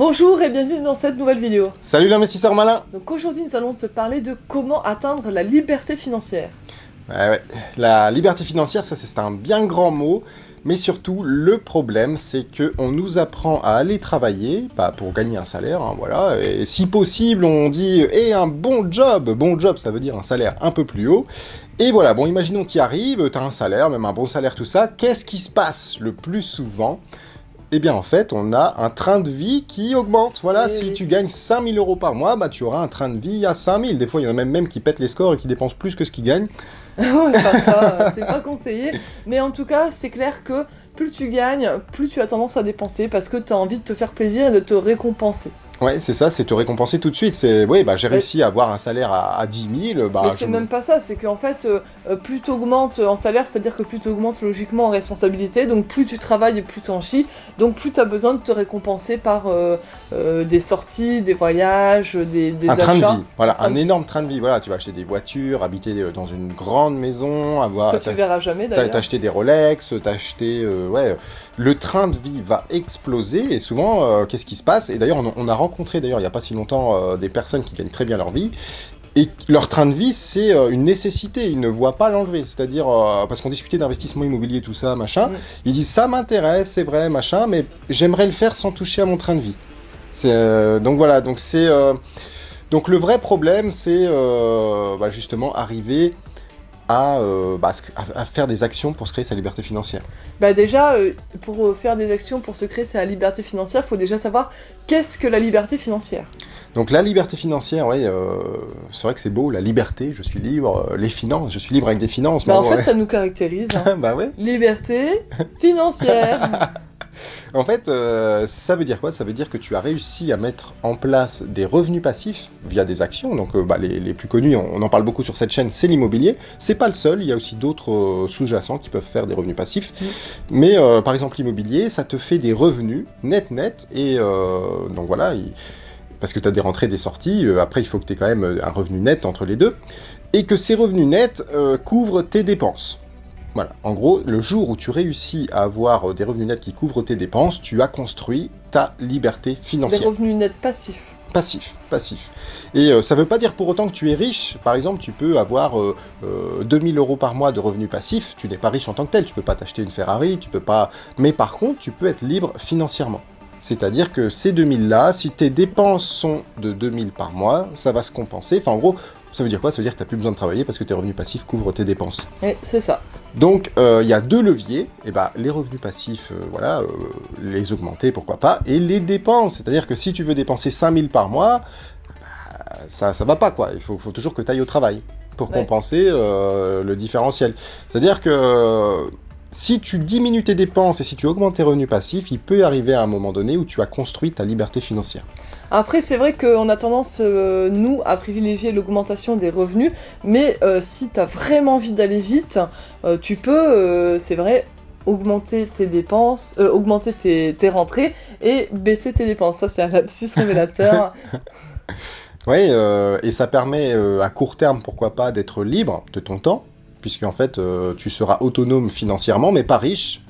Bonjour et bienvenue dans cette nouvelle vidéo. Salut l'investisseur malin Donc aujourd'hui nous allons te parler de comment atteindre la liberté financière. ouais, ouais. La liberté financière, ça c'est un bien grand mot, mais surtout le problème c'est que on nous apprend à aller travailler, pas pour gagner un salaire, hein, voilà, et si possible on dit et un bon job, bon job ça veut dire un salaire un peu plus haut, et voilà, bon imaginons tu y arrives, tu as un salaire, même un bon salaire tout ça, qu'est-ce qui se passe le plus souvent eh bien, en fait, on a un train de vie qui augmente. Voilà, Oui, si oui. tu gagnes 5000 euros par mois, bah, tu auras un train de vie à 5000. Des fois, il y en a même, même qui pètent les scores et qui dépensent plus que ce qu'ils gagnent. ouais, pas ça, euh, c'est pas conseillé. Mais en tout cas, c'est clair que plus tu gagnes, plus tu as tendance à dépenser parce que tu as envie de te faire plaisir et de te récompenser. Ouais, c'est ça, c'est te récompenser tout de suite. C'est, oui, bah, j'ai réussi à avoir un salaire à, à 10 000. Bah, Mais c'est me- même pas ça, c'est qu'en fait, euh, euh, plus tu augmentes en salaire, c'est-à-dire que plus tu augmentes logiquement en responsabilité, donc plus tu travailles et plus tu en chies, donc plus tu as besoin de te récompenser par euh, euh, des sorties, des voyages, des, des un train de vie, voilà, un de- énorme train de vie. Voilà, tu vas acheter des voitures, habiter dans une grande maison, avoir. que tu verras jamais d'ailleurs. t'as acheté des Rolex, t'as acheté... ouais, le train de vie va exploser, et souvent, qu'est-ce qui se passe? Et d'ailleurs, on, on a rencontré, d'ailleurs, il n'y a pas si longtemps, euh, des personnes qui gagnent très bien leur vie, et leur train de vie, c'est euh, une nécessité, ils ne voient pas l'enlever. C'est-à-dire, euh, parce qu'on discutait d'investissement immobilier, tout ça, machin, ils disent, ça m'intéresse, c'est vrai, machin, mais j'aimerais le faire sans toucher à mon train de vie. C'est, euh, donc voilà, donc c'est... euh, donc le vrai problème, c'est bah, justement arriver à, euh, bah, à- faire des actions pour se créer sa liberté financière. Bah déjà, euh, pour euh, faire des actions, pour se créer sa liberté financière, il faut déjà savoir qu'est-ce que la liberté financière. Donc la liberté financière, oui, euh, c'est vrai que c'est beau, la liberté, je suis libre, les finances, je suis libre avec des finances. Bah mais en fait, ouais. ça nous caractérise. hein. bah ouais. Liberté financière. En fait, euh, ça veut dire quoi? Ça veut dire que tu as réussi à mettre en place des revenus passifs via des actions. Donc, euh, bah, les, les plus connus, on, on en parle beaucoup sur cette chaîne, c'est l'immobilier. C'est pas le seul. Il y a aussi d'autres euh, sous-jacents qui peuvent faire des revenus passifs. Mm. Mais par exemple, l'immobilier, ça te fait des revenus net net. Et donc voilà. il- Parce que tu as des rentrées, des sorties. après, il faut que tu aies quand même un revenu net entre les deux. Et que ces revenus nets couvrent tes dépenses. Voilà, en gros, le jour où tu réussis à avoir euh, des revenus nets qui couvrent tes dépenses, tu as construit ta liberté des financière. revenus nets passifs. Passif, passif. Et euh, ça veut pas dire pour autant que tu es riche. Par exemple, tu peux avoir euh, euh, 2000 euros par mois de revenus passifs. Tu n'es pas riche en tant que tel. Tu peux pas t'acheter une Ferrari, tu peux pas. Mais par contre, tu peux être libre financièrement. C'est-à-dire que ces 2000 là, si tes dépenses sont de 2000 par mois, ça va se compenser. Enfin, en gros, ça veut dire quoi? Ça veut dire que tu n'as plus besoin de travailler parce que tes revenus passifs couvrent tes dépenses. Et c'est ça. Donc euh, il y a deux leviers, et ben, les revenus passifs, euh, voilà, euh, les augmenter, pourquoi pas, et les dépenses, c'est-à-dire que si tu veux dépenser 5000 par mois, bah, ça ça va pas quoi, il faut, faut toujours que tu ailles au travail pour Ouais. compenser le différentiel. C'est-à-dire que si tu diminues tes dépenses et si tu augmentes tes revenus passifs, il peut arriver à un moment donné où tu as construit ta liberté financière. Après, c'est vrai qu'on a tendance, euh, nous, à privilégier l'augmentation des revenus, mais euh, si tu as vraiment envie d'aller vite, euh, tu peux, euh, c'est vrai, augmenter tes dépenses, euh, augmenter tes, tes rentrées et baisser tes dépenses. Ça, c'est un lapsus révélateur. Oui, euh, et ça permet euh, à court terme, pourquoi pas, d'être libre de ton temps, puisque en fait, euh, tu seras autonome financièrement, mais pas riche.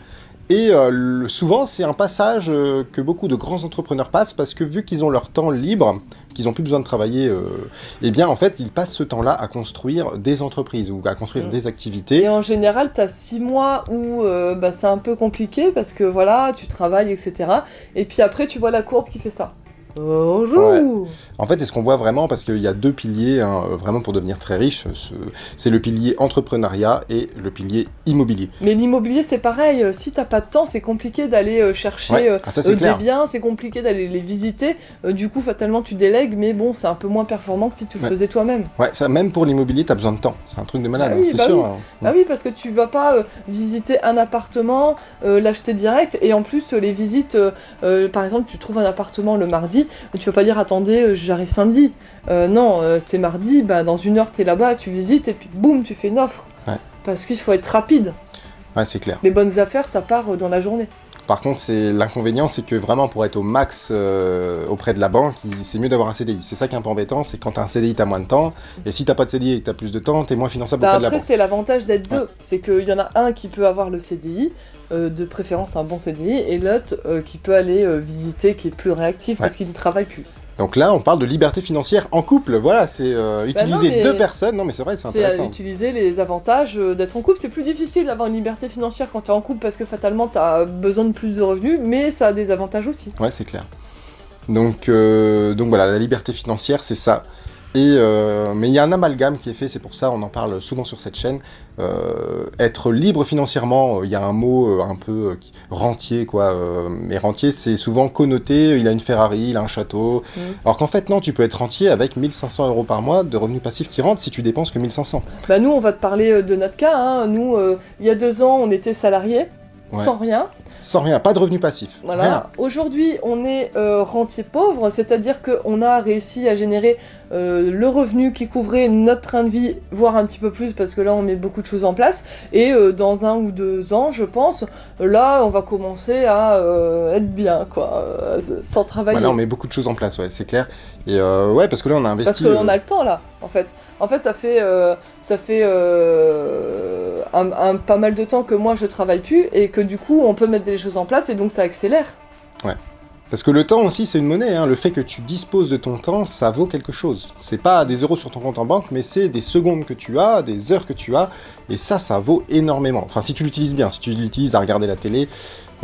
Et euh, souvent, c'est un passage euh, que beaucoup de grands entrepreneurs passent, parce que vu qu'ils ont leur temps libre, qu'ils n'ont plus besoin de travailler, euh, eh bien, en fait, ils passent ce temps-là à construire des entreprises ou à construire Mm. des activités. Et en général, tu as six mois où bah, c'est un peu compliqué parce que voilà, tu travailles, etc. Et puis après, tu vois la courbe qui fait ça. Bonjour En fait, c'est ce qu'on voit vraiment parce qu'il y a deux piliers, hein, euh, vraiment pour devenir très riche. ce- C'est le pilier entrepreneuriat et le pilier immobilier. Mais l'immobilier, c'est pareil. euh, Si t'as pas de temps, c'est compliqué d'aller euh, chercher Ouais. euh, Ah, ça, euh, des biens, c'est compliqué d'aller les visiter. Euh, du coup, fatalement, tu délègues, mais bon, c'est un peu moins performant que si tu le Ouais. faisais toi-même. Ouais, ça, même pour l'immobilier, tu as besoin de temps. C'est un truc de malade, Bah hein, c'est bah sûr. oui. hein. Ah oui, parce que tu vas pas euh, visiter un appartement, euh, l'acheter direct, et en plus, euh, les visites, euh, euh, par exemple, tu trouves un appartement le mardi, tu vas pas dire attendez, euh, j'arrive samedi. Euh, non, euh, c'est mardi, bah, dans une heure, t'es là-bas, tu visites, et puis boum, tu fais une offre. Ouais. Parce qu'il faut être rapide. Ouais, c'est clair. Les bonnes affaires, ça part dans la journée. Par contre, c'est l'inconvénient, c'est que vraiment pour être au max euh, auprès de la banque, c'est mieux d'avoir un CDI. C'est ça qui est un peu embêtant, c'est quand t'as un CDI, t'as moins de temps, et si t'as pas de CDI et que t'as plus de temps, t'es moins finançable Bah auprès de la après, banque. c'est l'avantage d'être deux. C'est qu'il y en a un qui peut avoir le CDI, euh, de préférence un bon CDI, et l'autre euh, qui peut aller visiter, qui est plus réactif parce qu'il ne travaille plus. Donc là, on parle de liberté financière en couple. Voilà, c'est euh, Bah non, utiliser deux personnes. Non, mais c'est vrai, c'est C'est à intéressant. utiliser les avantages euh, d'être en couple. C'est plus difficile d'avoir une liberté financière quand tu es en couple parce que fatalement tu as besoin de plus de revenus, mais ça a des avantages aussi. Ouais, c'est clair. Donc, euh, donc voilà, la liberté financière, c'est ça. Et euh, mais il y a un amalgame qui est fait, c'est pour ça on en parle souvent sur cette chaîne. Euh, être libre financièrement, euh, il y a un mot un peu qui- rentier quoi. mais rentier, c'est souvent connoté. Il a une Ferrari, il a un château. Mhm. Alors qu'en fait non, tu peux être rentier avec 1500 euros par mois de revenus passifs qui rentrent si tu dépenses que 1500. Bah nous, on va te parler de notre cas. hein. Nous, il y a deux ans, on était salariés, Ouais. sans rien. Sans rien, pas de revenus passifs. Rien. Voilà. Aujourd'hui, on est euh, rentier pauvre, c'est-à-dire qu'on a réussi à générer euh, le revenu qui couvrait notre train de vie, voire un petit peu plus, parce que là, on met beaucoup de choses en place. Et euh, dans un ou deux ans, je pense, là, on va commencer à être bien, quoi, sans travailler. Voilà, on met beaucoup de choses en place, ouais, c'est clair. Et ouais, parce que là on a investi. Parce qu'on a le temps là, en fait. En fait, ça fait, ça fait pas mal de temps que moi je travaille plus et que du coup on peut mettre des choses en place et donc ça accélère. Parce que le temps aussi, c'est une monnaie. hein. Le fait que tu disposes de ton temps, ça vaut quelque chose. C'est pas des euros sur ton compte en banque, mais c'est des secondes que tu as, des heures que tu as. Et ça, ça vaut énormément. Enfin, si tu l'utilises bien, si tu l'utilises à regarder la télé,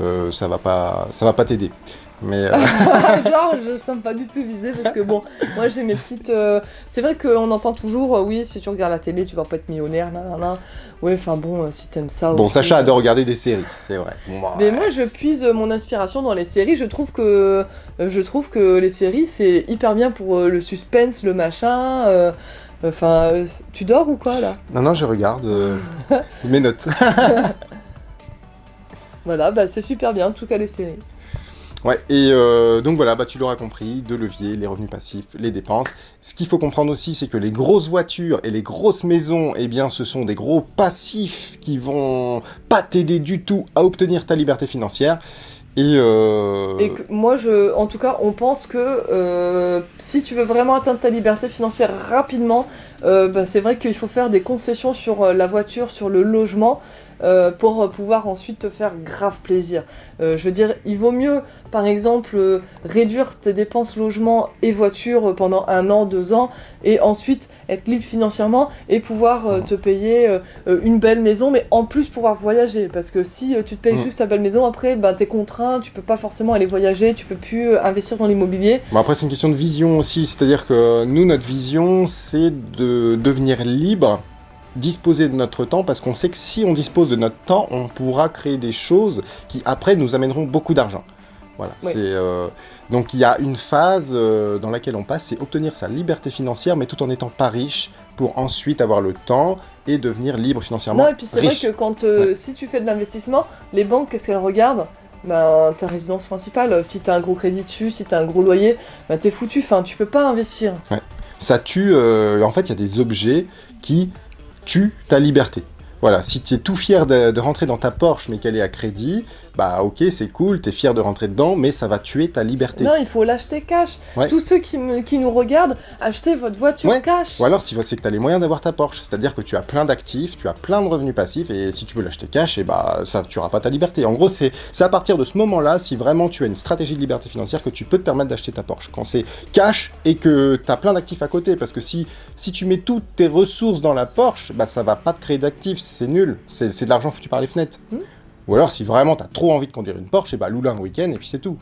euh, ça va pas, ça va pas t'aider. Mais euh, Genre, je sens pas du tout visé parce que bon, moi j'ai mes petites. euh, C'est vrai qu'on entend toujours, euh, oui, si tu regardes la télé, tu vas pas être millionnaire, nanana. Ouais, enfin bon, euh, si t'aimes ça bon, aussi, Sacha adore regarder des séries, c'est vrai. Bah, Mais moi, je puise euh, mon inspiration dans les séries. Je trouve que, euh, je trouve que les séries, c'est hyper bien pour euh, le suspense, le machin. euh, Enfin, tu dors ou quoi là? Non, non, je regarde euh, mes notes. Voilà, bah c'est super bien, en tout cas les séries. Ouais, et euh, donc voilà, bah, tu l'auras compris, deux leviers, les revenus passifs, les dépenses. Ce qu'il faut comprendre aussi, c'est que les grosses voitures et les grosses maisons, eh bien, ce sont des gros passifs qui vont pas t'aider du tout à obtenir ta liberté financière. Et, euh, moi, en tout cas, on pense que euh, si tu veux vraiment atteindre ta liberté financière rapidement, bah, c'est vrai qu'il faut faire des concessions sur la voiture, sur le logement, euh, pour pouvoir ensuite te faire grave plaisir. Euh, je veux dire, il vaut mieux, par exemple, euh, réduire tes dépenses logement et voiture pendant un an, deux ans, et ensuite être libre financièrement et pouvoir te payer une belle maison, mais en plus pouvoir voyager. Parce que si tu te payes Mm. juste ta belle maison, après, ben, t'es contraint, tu peux pas forcément aller voyager, tu peux plus investir dans l'immobilier. Bon, après, c'est une question de vision aussi. C'est-à-dire que nous, notre vision, c'est de devenir libre, disposer de notre temps, parce qu'on sait que si on dispose de notre temps, on pourra créer des choses qui, après, nous amèneront beaucoup d'argent. Voilà. Oui. C'est, euh, Donc, il y a une phase euh, dans laquelle on passe, c'est obtenir sa liberté financière, mais tout en n'étant pas riche, pour ensuite avoir le temps et devenir libre financièrement. Non, et puis c'est vrai que quand euh, si tu fais de l'investissement, les banques, qu'est-ce qu'elles regardent? Ben, ta résidence principale, si t'as un gros crédit dessus, si t'as un gros loyer, ben, t'es foutu, enfin, tu peux pas investir. ça tue. en fait, il y a des objets qui tuent ta liberté. Voilà, si tu es tout fier de rentrer dans ta Porsche mais qu'elle est à crédit, bah ok, c'est cool, tu es fier de rentrer dedans, mais ça va tuer ta liberté. Non, il faut l'acheter cash. Ouais. Tous ceux qui, me- qui nous regardent, achetez votre voiture Ouais. cash. Ou alors, si c'est que tu as les moyens d'avoir ta Porsche, c'est-à-dire que tu as plein d'actifs, tu as plein de revenus passifs, et si tu peux l'acheter cash, et bah ça tu pas ta liberté. En gros, c'est à partir de ce moment-là, si vraiment tu as une stratégie de liberté financière, que tu peux te permettre d'acheter ta Porsche. Quand c'est cash et que tu as plein d'actifs à côté, parce que si, si tu mets toutes tes ressources dans la Porsche, bah ça va pas te créer d'actifs, c'est nul, c'est de l'argent foutu par les fenêtres. Mhm. Ou alors, si vraiment tu as trop envie de conduire une Porsche, et bah loue-la un week-end, et puis c'est tout.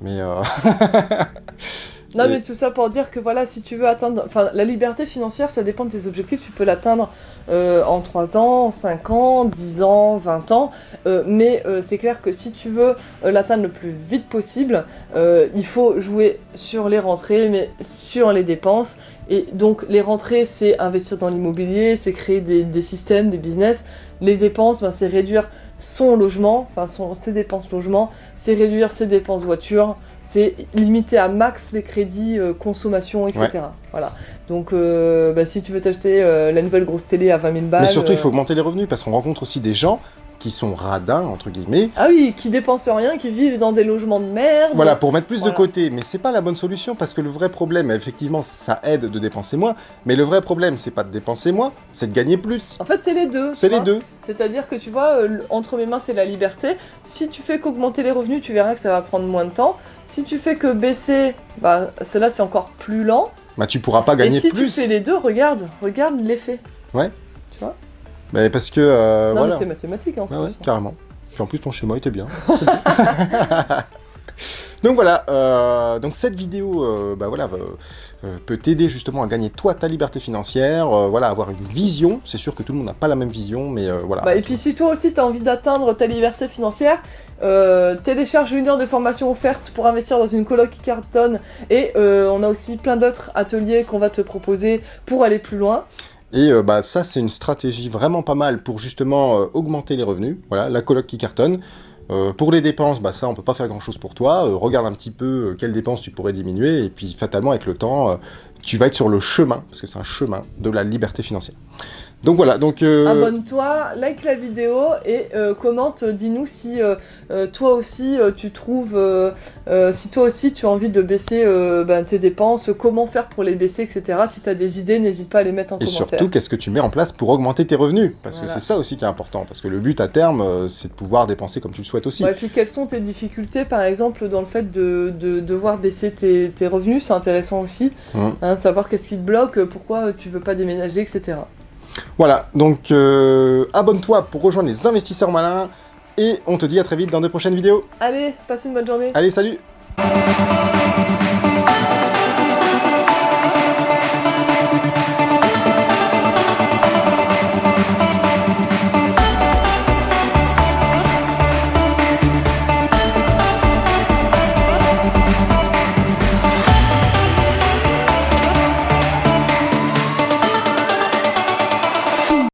Mais euh, Non, Et- mais tout ça pour dire que voilà, si tu veux atteindre. Enfin, la liberté financière, ça dépend de tes objectifs. Tu peux l'atteindre euh, en 3 ans, en 5 ans, 10 ans, 20 ans. Euh, mais euh, c'est clair que si tu veux l'atteindre le plus vite possible, il faut jouer sur les rentrées, mais sur les dépenses. Et donc, les rentrées, c'est investir dans l'immobilier, c'est créer des, des systèmes, des business. Les dépenses, ben, c'est réduire son logement, enfin son, ses dépenses logement, c'est réduire ses dépenses voiture, c'est limiter à max les crédits euh, consommation, etc. Voilà. Donc, euh, bah, si tu veux t'acheter euh, la nouvelle grosse télé à 20 000 balles. Mais surtout, il faut augmenter les revenus parce qu'on rencontre aussi des gens qui sont radins, entre guillemets. Ah oui, qui dépensent rien, qui vivent dans des logements de merde. Voilà, pour mettre plus Voilà. de côté. Mais c'est pas la bonne solution parce que le vrai problème, effectivement, ça aide de dépenser moins. Mais le vrai problème, c'est pas de dépenser moins, c'est de gagner plus. En fait, c'est les deux. C'est les deux. C'est-à-dire que tu vois, euh, entre mes mains, c'est la liberté. Si tu fais qu'augmenter les revenus, tu verras que ça va prendre moins de temps. Si tu fais que baisser, bah, celle-là, c'est encore plus lent. Bah, tu pourras pas gagner Et si plus. tu fais les deux, regarde, regarde l'effet. Mais parce que. euh, non, voilà. mais c'est mathématique en Ouais, ouais, plus. carrément. Puis en plus, ton schéma était bien. donc voilà, euh, donc cette vidéo, euh, bah voilà, euh, peut t'aider justement à gagner toi ta liberté financière, voilà, avoir une vision. C'est sûr que tout le monde n'a pas la même vision, mais voilà. Bah, et puis si toi aussi tu as envie d'atteindre ta liberté financière, télécharge une heure de formation offerte pour investir dans une coloc qui cartonne et on a aussi plein d'autres ateliers qu'on va te proposer pour aller plus loin. Et euh, bah ça, c'est une stratégie vraiment pas mal pour justement euh, augmenter les revenus. Voilà, la coloc qui cartonne. Euh, pour les dépenses, bah ça, on peut pas faire grand chose pour toi. Regarde un petit peu quelles dépenses tu pourrais diminuer, et puis fatalement, avec le temps, tu vas être sur le chemin, parce que c'est un chemin de la liberté financière. Donc voilà, donc. euh, Abonne-toi, like la vidéo et euh, commente, dis-nous si euh, euh, toi aussi euh, tu trouves, euh, euh, si toi aussi tu as envie de baisser euh, ben, tes dépenses, comment faire pour les baisser, etc. Si tu as des idées, n'hésite pas à les mettre en Et commentaire. surtout, qu'est-ce que tu mets en place pour augmenter tes revenus? Parce Voilà. que c'est ça aussi qui est important. Parce que le but à terme, euh, c'est de pouvoir dépenser comme tu le souhaites aussi. Ouais, et puis quelles sont tes difficultés, par exemple, dans le fait de, de devoir baisser tes, tes revenus? C'est intéressant aussi, Mhm. hein, de savoir qu'est-ce qui te bloque, pourquoi tu veux pas déménager, etc. Voilà, donc euh, abonne-toi pour rejoindre les investisseurs malins. Et on te dit à très vite dans de prochaines vidéos. Allez, passe une bonne journée Allez, salut